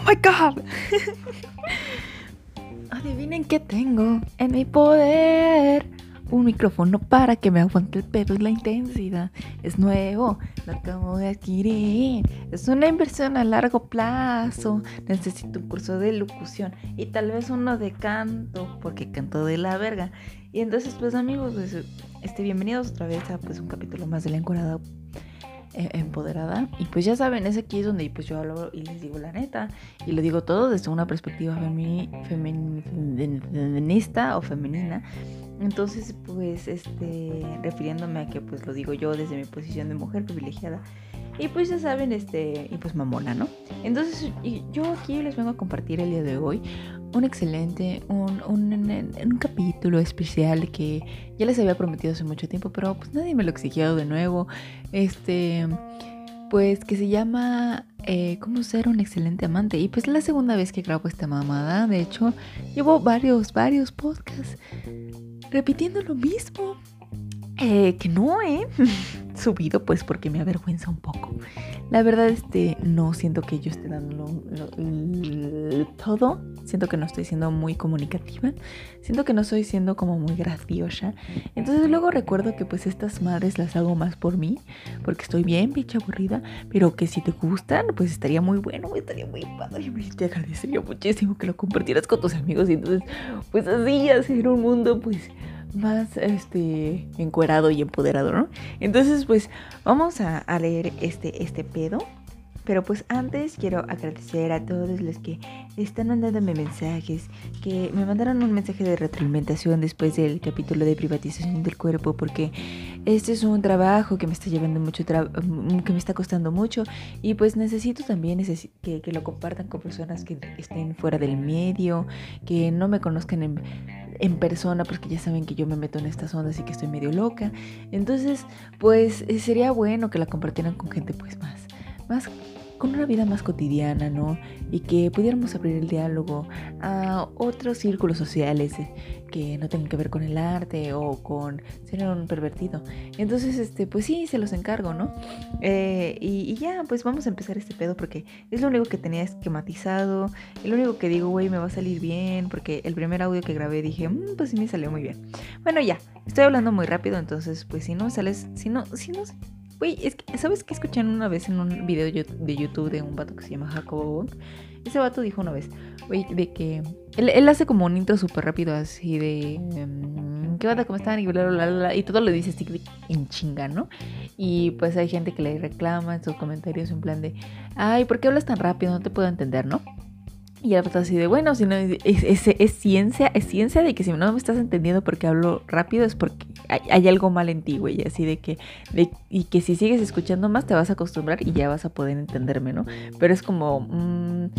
¡Oh my god! Adivinen qué tengo en mi poder. Un micrófono para que me aguante el pedo y la intensidad. Es nuevo, lo acabo de adquirir. Es una inversión a largo plazo. Necesito un curso de locución y tal vez uno de canto, porque canto de la verga. Y entonces, pues amigos, pues, este, bienvenidos otra vez a pues, un capítulo más de la encuadrada eh, empoderada. Y pues ya saben, es aquí donde pues yo hablo y les digo la neta. Y lo digo todo desde una perspectiva feminista o femenina. Entonces, pues, este, refiriéndome a que pues lo digo yo desde mi posición de mujer privilegiada. Y pues ya saben, este, y pues mamona, ¿no? Entonces, yo aquí les vengo a compartir el día de hoy un excelente, un, un, capítulo especial que ya les había prometido hace mucho tiempo, pero pues nadie me lo exigió de nuevo. Este, pues que se llama eh, Cómo ser un excelente amante. Y pues es la segunda vez que grabo esta mamada. De hecho, llevo varios, varios podcasts repitiendo lo mismo. Eh, que no he subido pues porque me avergüenza un poco. La verdad este no siento que yo esté dando todo. Siento que no estoy siendo muy comunicativa. Siento que no estoy siendo como muy graciosa. Entonces luego recuerdo que pues estas madres las hago más por mí. Porque estoy bien, bicha aburrida. Pero que si te gustan pues estaría muy bueno. Estaría muy padre. Y te agradecería muchísimo que lo compartieras con tus amigos. Y entonces pues así hacer un mundo pues más este encuerado y empoderado, ¿no? Entonces, pues vamos a, leer este, este pedo. Pero pues antes quiero agradecer a todos los que están mandándome mensajes, que me mandaron un mensaje de retroalimentación después del capítulo de privatización del cuerpo, porque este es un trabajo que me está llevando mucho, que me está costando mucho y pues necesito también que, que lo compartan con personas que estén fuera del medio, que no me conozcan en en persona porque ya saben que yo me meto en estas ondas y que estoy medio loca. Entonces, pues eh, sería bueno que la compartieran con gente pues más, más con una vida más cotidiana, ¿no? Y que pudiéramos abrir el diálogo a otros círculos sociales eh, que no tengan que ver con el arte o con ser un pervertido. Entonces, este, pues sí, se los encargo, ¿no? Eh, y, ya, pues vamos a empezar este pedo porque es lo único que tenía esquematizado, el único que digo, güey, me va a salir bien, porque el primer audio que grabé dije, mm, pues sí me salió muy bien. Bueno, ya, estoy hablando muy rápido, entonces, pues si no sales, si no, si no Güey, es que, ¿sabes qué escuché una vez en un video de YouTube de un vato que se llama Jacobo? Ese vato dijo una vez, güey, de que él, hace como un intro súper rápido así de... Em, ¿Qué onda? ¿Cómo están? Y, y todo lo dice así en chinga, ¿no? Y pues hay gente que le reclama en sus comentarios en plan de, ay, ¿por qué hablas tan rápido? No te puedo entender, ¿no? Y el así de, bueno, si no, es, ciencia, es ciencia de que si no me estás entendiendo porque hablo rápido es porque hay, algo mal en ti, güey. Así de que, y que si sigues escuchando más te vas a acostumbrar y ya vas a poder entenderme, ¿no? Pero es como, mmm,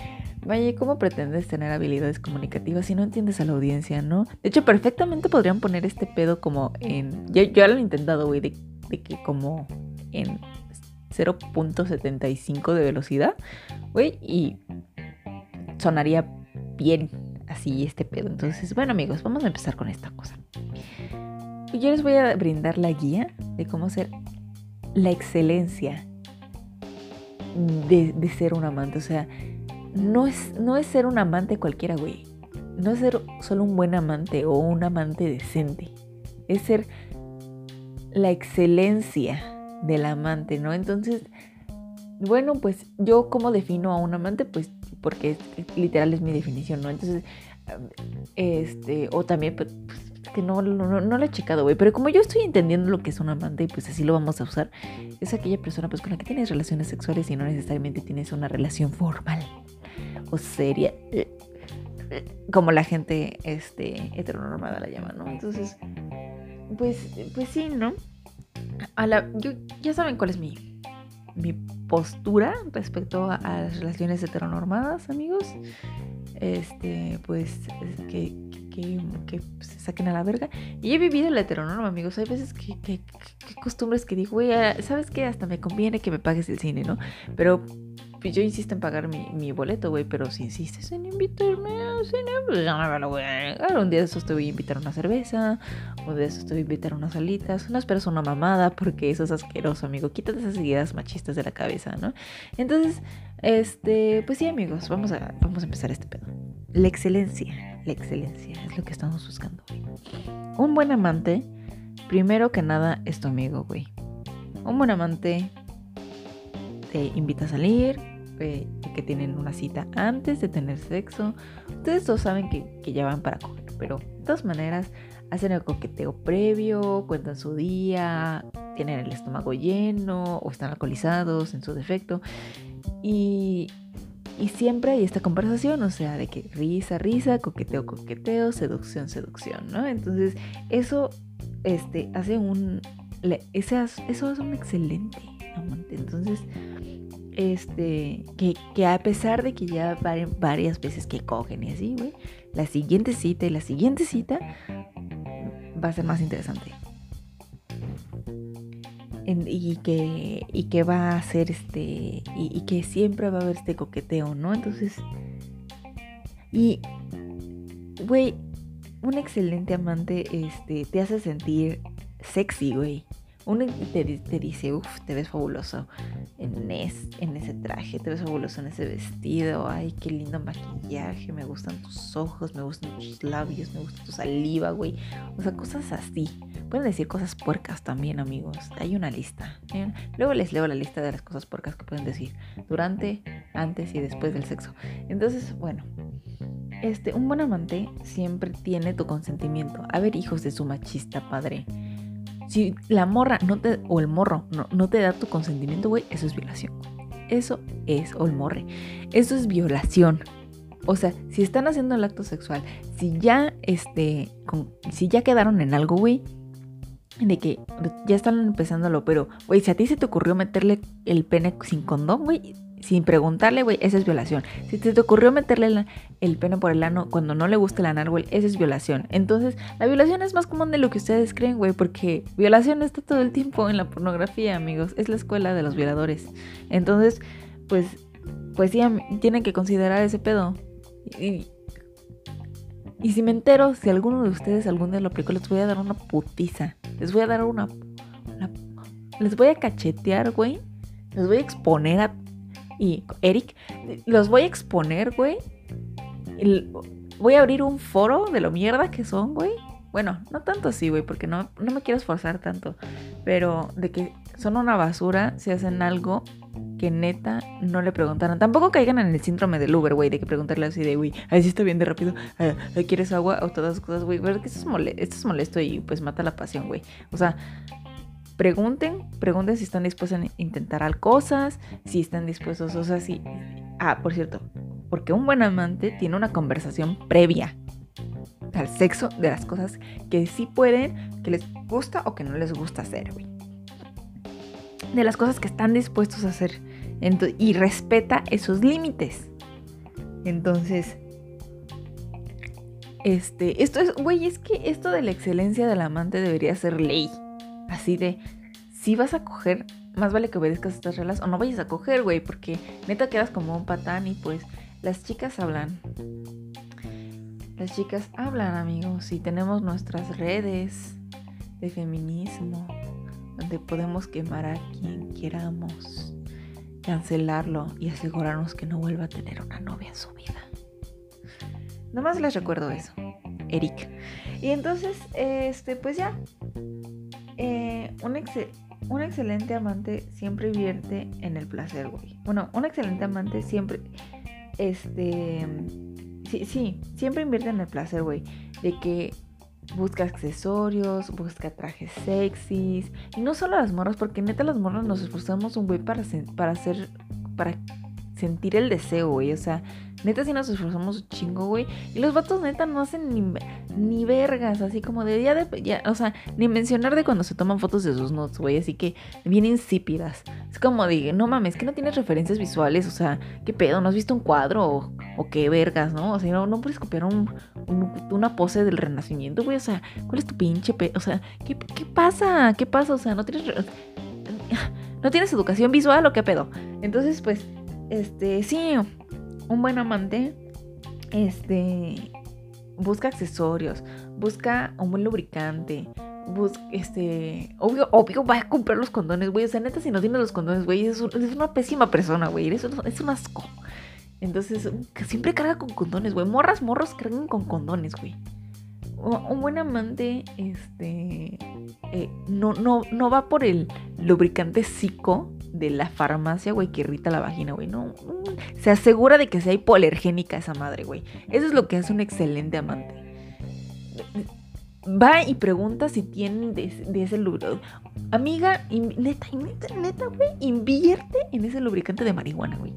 vaya, ¿cómo pretendes tener habilidades comunicativas si no entiendes a la audiencia, no? De hecho, perfectamente podrían poner este pedo como en, yo, yo lo he intentado, güey, de que como en 0.75 de velocidad, güey, y sonaría bien así este pedo. Entonces, bueno amigos, vamos a empezar con esta cosa. Yo les voy a brindar la guía de cómo ser la excelencia de, ser un amante. O sea, no es, no es ser un amante cualquiera, güey. No es ser solo un buen amante o un amante decente. Es ser la excelencia del amante, ¿no? Entonces, bueno, pues yo como defino a un amante, pues porque literal es mi definición, ¿no? Entonces, este, o también, pues, que no, no, no lo he checado, güey, pero como yo estoy entendiendo lo que es un amante y pues así lo vamos a usar, es aquella persona pues con la que tienes relaciones sexuales y no necesariamente tienes una relación formal o seria, como la gente este, heteronormada la llama, ¿no? Entonces, pues, pues sí, ¿no? A la, yo, ya saben cuál es mi mi postura respecto a, las relaciones heteronormadas, amigos. Este, pues, que, que, se saquen a la verga. Y he vivido la heteronorma, amigos. Hay veces que, que, costumbres que digo, güey, ah, ¿sabes qué? Hasta me conviene que me pagues el cine, ¿no? Pero pues yo insisto en pagar mi, boleto, güey, pero si insistes en invitarme a cine, pues ya no me lo voy a. Un día de esos te voy a invitar una cerveza, un día de esos te voy a invitar unas alitas. No esperas una mamada porque eso es asqueroso, amigo. Quítate esas ideas machistas de la cabeza, ¿no? Entonces, este, pues sí, amigos, vamos a, vamos a empezar este pedo. La excelencia, la excelencia es lo que estamos buscando, güey. Un buen amante, primero que nada, es tu amigo, güey. Un buen amante te invita a salir, que tienen una cita antes de tener sexo. Ustedes todos saben que, ya van para coger, pero de todas maneras hacen el coqueteo previo, cuentan su día, tienen el estómago lleno o están alcoholizados en su defecto. Y, y siempre hay esta conversación, o sea, de que risa, risa, coqueteo, coqueteo, seducción, seducción, ¿no? Entonces, eso este, hace un... Eso hace un excelente amante. Entonces, este, que, a pesar de que ya varias veces que cogen y así, güey, la siguiente cita y la siguiente cita va a ser más interesante. y, que, y que va a ser este, y, que siempre va a haber este coqueteo, ¿no? Entonces, y, güey, un excelente amante este, te hace sentir sexy, güey. Uno te, dice, uff, te ves fabuloso en, en ese traje, te ves fabuloso en ese vestido, ay, qué lindo maquillaje, me gustan tus ojos, me gustan tus labios, me gusta tu saliva, güey. O sea, cosas así. Pueden decir cosas puercas también, amigos. Hay una lista. ¿eh? Luego les leo la lista de las cosas puercas que pueden decir durante, antes y después del sexo. Entonces, bueno, este, un buen amante siempre tiene tu consentimiento. A ver, hijos de su machista padre. Si la morra no te, o el morro no, te da tu consentimiento, güey, eso es violación. Eso es, o el morre, eso es violación. O sea, si están haciendo el acto sexual, si ya, este, si ya quedaron en algo, güey, de que ya están empezándolo, pero, güey, si a ti se te ocurrió meterle el pene sin condón, güey, sin preguntarle, güey, esa es violación. Si te, te ocurrió meterle el pene por el ano cuando no le gusta el anar, güey, esa es violación. Entonces, la violación es más común de lo que ustedes creen, güey, porque violación está todo el tiempo en la pornografía, amigos. Es la escuela de los violadores. Entonces, pues, pues sí, tienen que considerar ese pedo. Y, si me entero, si alguno de ustedes algún día lo aplicó, les voy a dar una putiza. Les voy a dar una les voy a cachetear, güey. Les voy a exponer a y Eric, los voy a exponer, güey. Voy a abrir un foro de lo mierda que son, güey. Bueno, no tanto así, güey, porque no, no me quiero esforzar tanto. Pero de que son una basura si hacen algo que neta no le preguntaron. Tampoco caigan en el síndrome del Uber, güey, de que preguntarle así de, güey, ahí sí está bien de rápido, ah, ¿quieres agua? O todas esas cosas, güey. Pero que es, esto es molesto y pues mata la pasión, güey. O sea, pregunten, pregunten si están dispuestos a intentar cosas, si están dispuestos, o sea, si... Ah, por cierto, porque un buen amante tiene una conversación previa al sexo de las cosas que sí pueden, que les gusta o que no les gusta hacer, güey. De las cosas que están dispuestos a hacer. y respeta esos límites. Entonces, este, esto es, güey, es que esto de la excelencia del amante debería ser ley. Así de, si vas a coger, más vale que obedezcas estas reglas o no vayas a coger, güey, porque neta quedas como un patán y pues las chicas hablan. Las chicas hablan, amigos, y tenemos nuestras redes de feminismo, donde podemos quemar a quien queramos, cancelarlo y asegurarnos que no vuelva a tener una novia en su vida. Nomás les recuerdo eso, Eric. Y entonces, este, pues ya, un, un, excelente amante siempre invierte en el placer, güey. Bueno, un excelente amante siempre, este, sí, sí, siempre invierte en el placer, güey. De que busca accesorios, busca trajes sexys. Y no solo las morras, porque neta las morras nos esforzamos un güey para, para hacer, para sentir el deseo, güey. O sea, neta sí nos esforzamos un chingo, güey. Y los vatos neta no hacen ni, ni vergas, así como de ya de, ya, o sea, ni mencionar de cuando se toman fotos de sus notes, güey. Así que bien insípidas. Es como de, no mames, que no tienes referencias visuales, o sea, ¿qué pedo? ¿No has visto un cuadro o, qué vergas, no? O sea, no, no puedes copiar un, una pose del renacimiento, güey. O sea, ¿cuál es tu pinche pe O sea, ¿qué, ¿qué pasa? ¿Qué pasa? O sea, no tienes... ¿No tienes educación visual o qué pedo? Entonces, pues este, sí, un buen amante, este, busca accesorios, busca un buen lubricante, busca, este, obvio, obvio va a comprar los condones, güey. O sea, neta, si no tienes los condones, güey, es, una pésima persona, güey. Es, es un asco. Entonces, siempre carga con condones, güey. Morras, morros cargan con condones, güey. Un buen amante, este, eh, no, no, no va por el lubricante psico de la farmacia, güey, que irrita la vagina, güey. No, se asegura de que sea hipoalergénica esa madre, güey. Eso es lo que hace un excelente amante. Va y pregunta si tienen de, ese lubricante. Amiga, neta, neta, neta, güey, invierte en ese lubricante de marihuana, güey.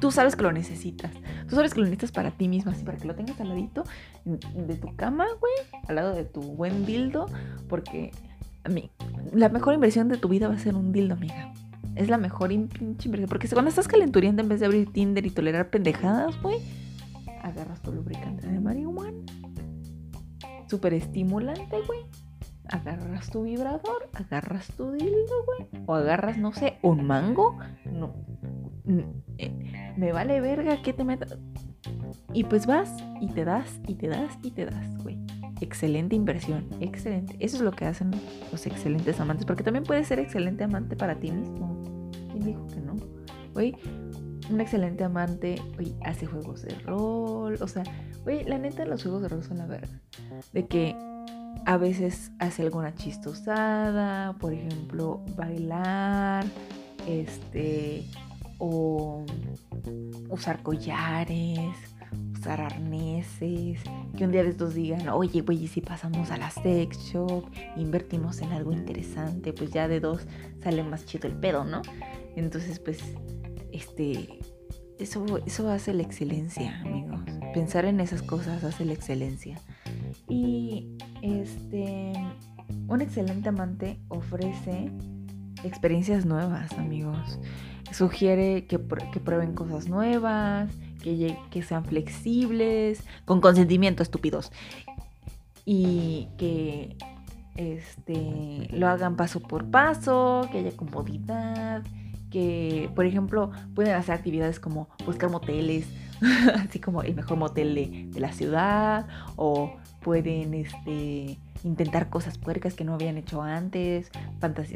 Tú sabes que lo necesitas. Tú sabes que lo necesitas para ti misma, así para que lo tengas al ladito de tu cama, güey, al lado de tu buen dildo, porque mí, la mejor inversión de tu vida va a ser un dildo, amiga. Es la mejor pinche inversión. Porque cuando estás calenturiendo en vez de abrir Tinder y tolerar pendejadas, güey, agarras tu lubricante de marihuana. Súper estimulante, güey. Agarras tu vibrador, agarras tu dildo, güey. O agarras, no sé, un mango. No, eh, me vale verga que te metas. Y pues vas y te das y te das y te das, güey. Excelente inversión, excelente. Eso es lo que hacen los excelentes amantes, porque también puedes ser excelente amante para ti mismo. ¿Quién dijo que no? Güey, un excelente amante, güey, hace juegos de rol, o sea, güey, la neta los juegos de rol son la verga. De que a veces hace alguna chistosada, por ejemplo, bailar, este, o usar collares, usar arneses, que un día de estos digan, oye, güey, si pasamos a la sex shop, invertimos en algo interesante, pues ya de dos sale más chido el pedo, ¿no? Entonces, pues, este, eso, eso hace la excelencia, amigos. Pensar en esas cosas hace la excelencia. Y, este, un excelente amante ofrece experiencias nuevas, amigos sugiere que, prueben cosas nuevas, que, sean flexibles, con consentimiento, estúpidos. Y que este, lo hagan paso por paso, que haya comodidad, que, por ejemplo, pueden hacer actividades como buscar moteles, así como el mejor motel de, la ciudad, o pueden, este, intentar cosas puercas que no habían hecho antes,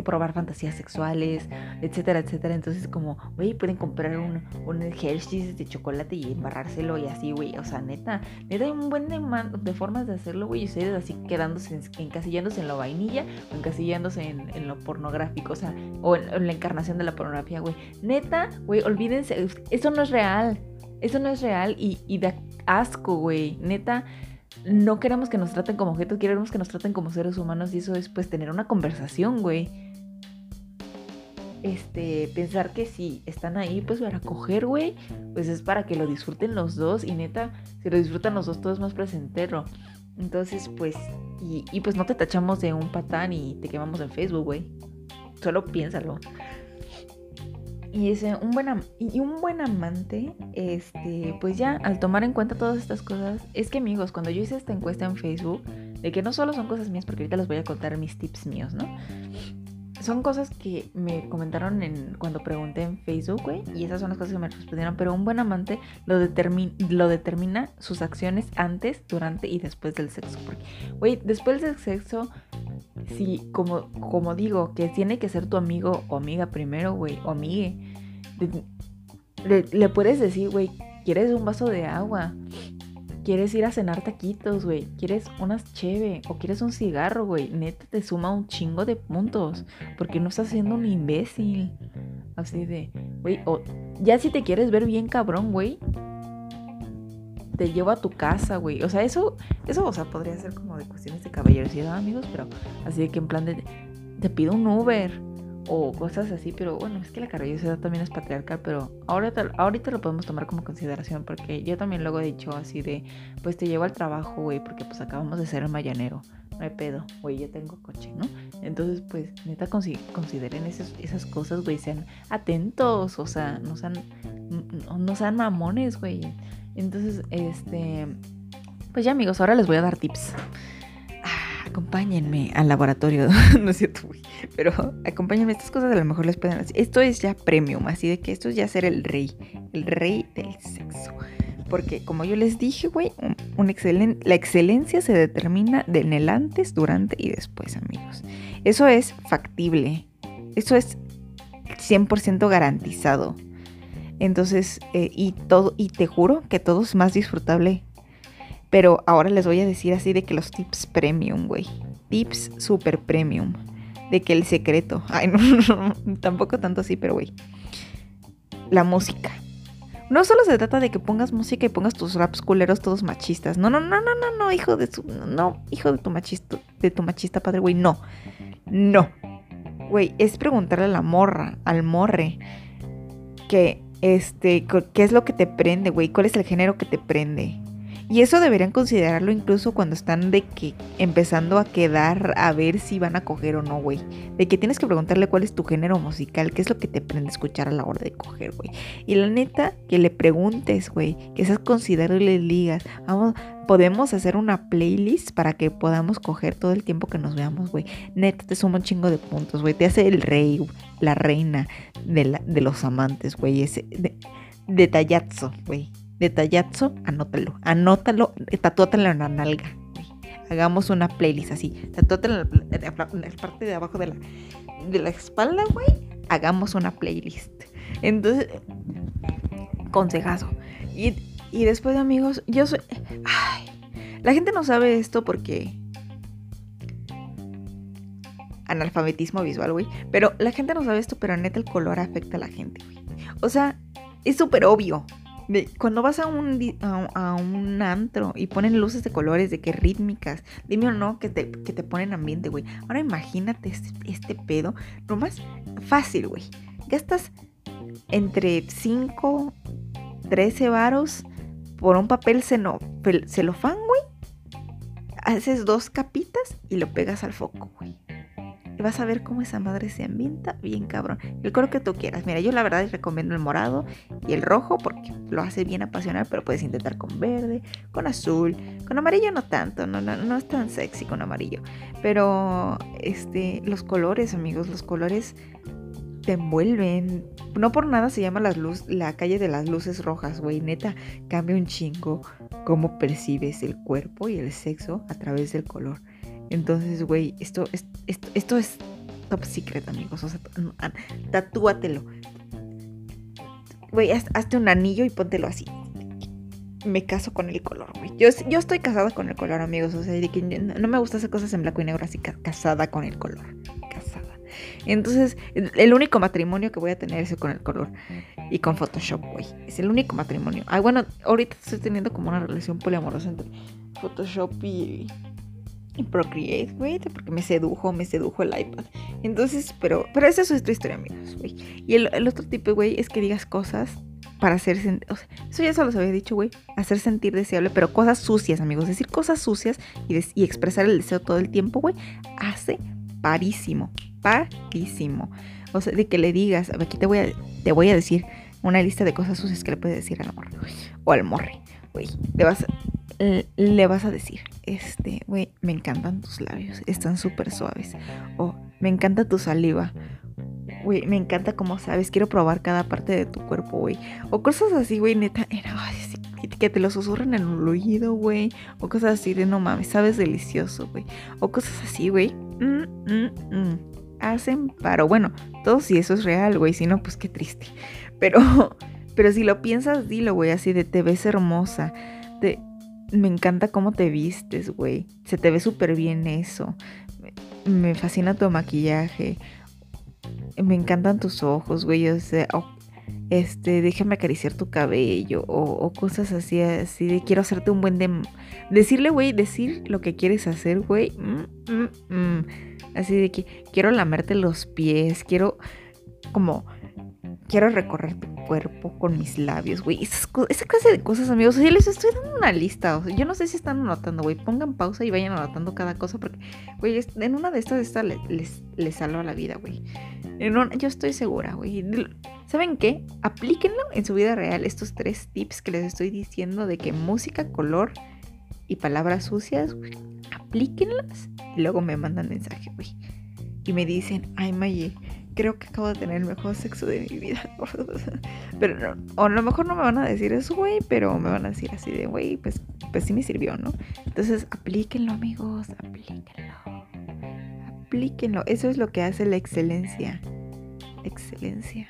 probar fantasías sexuales, etcétera, etcétera. Entonces, como, güey, pueden comprar un, un Hershey's de chocolate y embarrárselo y así, güey. O sea, neta, neta hay un buen de, de formas de hacerlo, güey. Y ustedes así quedándose, encasillándose en la vainilla o encasillándose en, lo pornográfico, o sea, o en, la encarnación de la pornografía, güey. Neta, güey, olvídense, eso no es real. Eso no es real y, y da asco, güey. Neta, no queremos que nos traten como objetos, queremos que nos traten como seres humanos y eso es pues tener una conversación, güey. Este, pensar que si están ahí pues para coger, güey, pues es para que lo disfruten los dos y neta, si lo disfrutan los dos todo es más presentero. Entonces, pues, y, y pues no te tachamos de un patán y te quemamos en Facebook, güey. Solo piénsalo. Y ese, un buen, y un buen amante, este, pues ya al tomar en cuenta todas estas cosas, es que amigos, cuando yo hice esta encuesta en Facebook, de que no solo son cosas mías, porque ahorita les voy a contar mis tips míos, ¿no? Son cosas que me comentaron en, cuando pregunté en Facebook, güey, y esas son las cosas que me respondieron, pero un buen amante lo, lo determina sus acciones antes, durante y después del sexo. Porque, güey, después del sexo si, como, como digo, que tiene que ser tu amigo o amiga primero, güey, o amigue, le, puedes decir, güey, ¿quieres un vaso de agua? ¿Quieres ir a cenar taquitos, güey? ¿Quieres unas cheve? ¿O quieres un cigarro, güey? Neta te suma un chingo de puntos. Porque no estás siendo un imbécil. Así de, güey, o ya si te quieres ver bien cabrón, güey, te llevo a tu casa, güey. O sea, eso, eso, o sea, podría ser como de cuestiones de caballerosidad, amigos, pero así de que en plan de, te pido un Uber o cosas así, pero bueno, es que la caballerosidad también es patriarcal, pero ahorita, ahorita lo podemos tomar como consideración, porque yo también luego he dicho así de, pues te llevo al trabajo, güey, porque pues acabamos de ser el mayanero. No hay pedo, güey, yo tengo coche, ¿no? Entonces, pues, neta, consideren esas, esas cosas, güey, sean atentos, o sea, no sean, no sean mamones, güey. Entonces, este, pues ya amigos, ahora les voy a dar tips. Acompáñenme al laboratorio. no es cierto. Pero acompáñenme, estas cosas a lo mejor les pueden hacer. Esto es ya premium, así de que esto es ya ser el rey. El rey del sexo. Porque como yo les dije, güey, la excelencia se determina en el antes, durante y después, amigos. Eso es factible. Eso es 100% garantizado. Entonces, eh, y todo, y te juro que todo es más disfrutable. Pero ahora les voy a decir así de que los tips premium, güey. Tips super premium. De que el secreto. Ay, no, no, tampoco tanto así, pero güey. La música. No solo se trata de que pongas música y pongas tus raps culeros todos machistas. No, no, no, no, no, no, hijo de su. No, hijo de tu machista, de tu machista padre, güey. No. No. Güey, es preguntarle a la morra, al morre, que, este, qué es lo que te prende, güey. ¿Cuál es el género que te prende? Y eso deberían considerarlo incluso cuando están de que empezando a quedar a ver si van a coger o no, güey. De que tienes que preguntarle cuál es tu género musical, qué es lo que te prende escuchar a la hora de coger, güey. Y la neta, que le preguntes, güey, que seas considerado y le digas, vamos, podemos hacer una playlist para que podamos coger todo el tiempo que nos veamos, güey. Neta, te suma un chingo de puntos, güey. Te hace el rey, la reina de, de los amantes, güey. Ese de, detallazo, güey detallazo, anótalo, anótalo, tatúatelo en la nalga. Hagamos una playlist así, tatúatelo en la, parte de abajo de la, de la espalda, güey. Hagamos una playlist. Entonces, consejazo. Y, y después, amigos, yo soy... Ay, la gente no sabe esto porque analfabetismo visual, güey. Pero la gente no sabe esto, pero neta el color afecta a la gente, güey. O sea, es súper obvio cuando vas a un, a, un antro y ponen luces de colores, de qué rítmicas, dime o no que te, que te ponen ambiente, güey. Ahora imagínate este, este pedo, más fácil, güey. Gastas entre 5, 13 varos por un papel celofán, güey. Haces dos capitas y lo pegas al foco, güey vas a ver cómo esa madre se ambienta bien cabrón. El color que tú quieras. Mira, yo la verdad recomiendo el morado y el rojo porque lo hace bien apasional, pero puedes intentar con verde, con azul, con amarillo no tanto, no, no, no es tan sexy con amarillo. Pero este, los colores, amigos, los colores te envuelven. No por nada se llama las luz, la calle de las luces rojas, güey. Neta, cambia un chingo cómo percibes el cuerpo y el sexo a través del color. Entonces, güey, esto, esto, esto es top secret, amigos. O sea, tatúatelo. Güey, hazte un anillo y póntelo así. Me caso con el color, güey. Yo, yo estoy casada con el color, amigos. O sea, no me gusta hacer cosas en blanco y negro, así casada con el color. Casada. Entonces, el único matrimonio que voy a tener es con el color. Y con Photoshop, güey. Es el único matrimonio. Ay, bueno, ahorita estoy teniendo como una relación poliamorosa entre Photoshop y Procreate, güey, porque me sedujo, me sedujo el iPad. Entonces, pero, pero esa es otra historia, amigos, güey. Y el, otro tipo, güey, es que digas cosas para hacer sentir, eso ya se los había dicho, güey, hacer sentir deseable, pero cosas sucias, amigos, decir cosas sucias y, expresar el deseo todo el tiempo, güey, hace parísimo, parísimo. O sea, de que le digas, aquí te voy a, te voy a decir una lista de cosas sucias que le puedes decir al morre, o al morre, güey. Le vas, le vas a decir, este, güey, me encantan tus labios, están súper suaves. O me encanta tu saliva. Güey, me encanta cómo sabes, quiero probar cada parte de tu cuerpo, güey. O cosas así, güey, neta, era, que te lo susurran en el oído, güey. O cosas así de, no mames, sabes delicioso, güey. O cosas así, güey. Mm, mm, mm. Hacen paro. Bueno, todo si eso es real, güey. Si no, pues qué triste. Pero, pero si lo piensas, dilo, güey, así de te ves hermosa. Te, me encanta cómo te vistes, güey. Se te ve súper bien eso. Me fascina tu maquillaje. Me encantan tus ojos, güey. O sea, este, déjame acariciar tu cabello. O, cosas así, así de quiero hacerte un buen de. Decirle, güey, decir lo que quieres hacer, güey. Mm, mm, mm. Así de que quiero lamerte los pies. Quiero como quiero recorrer tu cuerpo con mis labios, güey. Esa clase de cosas, amigos. O sea, les estoy dando una lista. O sea, yo no sé si están anotando, güey. Pongan pausa y vayan anotando cada cosa porque, güey, en una de estas, esta les, les, salva la vida, güey. yo estoy segura, güey. ¿Saben qué? Aplíquenlo en su vida real. Estos tres tips que les estoy diciendo de que música, color y palabras sucias, güey aplíquenlas y luego me mandan mensaje, güey. Y me dicen, ay, Maye, creo que acabo de tener el mejor sexo de mi vida. pero no, o a lo mejor no me van a decir eso, güey, pero me van a decir así de, güey, pues, pues sí me sirvió, ¿no? Entonces, aplíquenlo, amigos, aplíquenlo. Aplíquenlo. Eso es lo que hace la excelencia. Excelencia.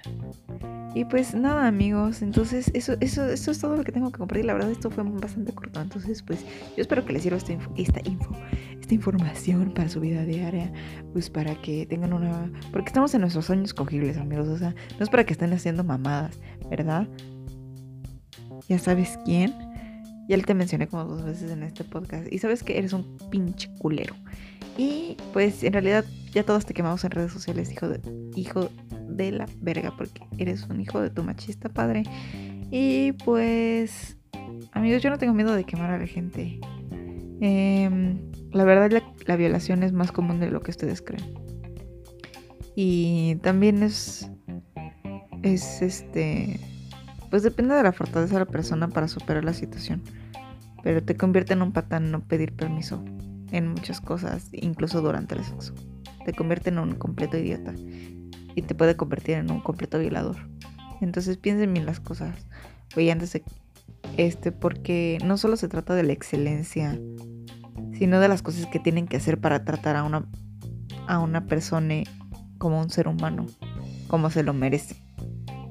Y pues nada, amigos. Entonces, eso, eso, eso es todo lo que tengo que compartir. La verdad, esto fue bastante corto. Entonces, pues, yo espero que les sirva esta esta info esta información para su vida diaria, pues para que tengan una... Porque estamos en nuestros años cogibles, amigos, o sea, no es para que estén haciendo mamadas, ¿verdad? Ya sabes quién. Ya te mencioné como dos veces en este podcast. Y sabes que eres un pinche culero. Y pues en realidad ya todos te quemamos en redes sociales, hijo de, hijo de la verga, porque eres un hijo de tu machista padre. Y pues, amigos, yo no tengo miedo de quemar a la gente. Eh, la verdad la, violación es más común de lo que ustedes creen. Y también es, es este, pues depende de la fortaleza de la persona para superar la situación. Pero te convierte en un patán no pedir permiso en muchas cosas, incluso durante el sexo. Te convierte en un completo idiota y te puede convertir en un completo violador. Entonces piensen bien las cosas. Oye, antes de este, porque no solo se trata de la excelencia sino de las cosas que tienen que hacer para tratar a una, a una persona como un ser humano, como se lo merece.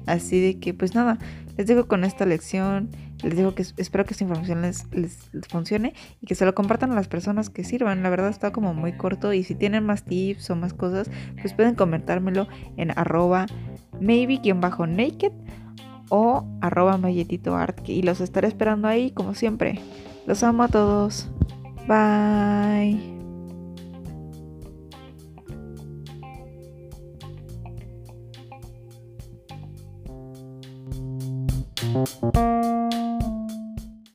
Así de que, pues nada, les digo con esta lección, les digo que espero que esta información les, funcione y que se lo compartan a las personas que sirvan. La verdad está como muy corto y si tienen más tips o más cosas, pues pueden comentármelo en arroba maybe-naked o arroba mayetitoart y los estaré esperando ahí como siempre. Los amo a todos. Bye.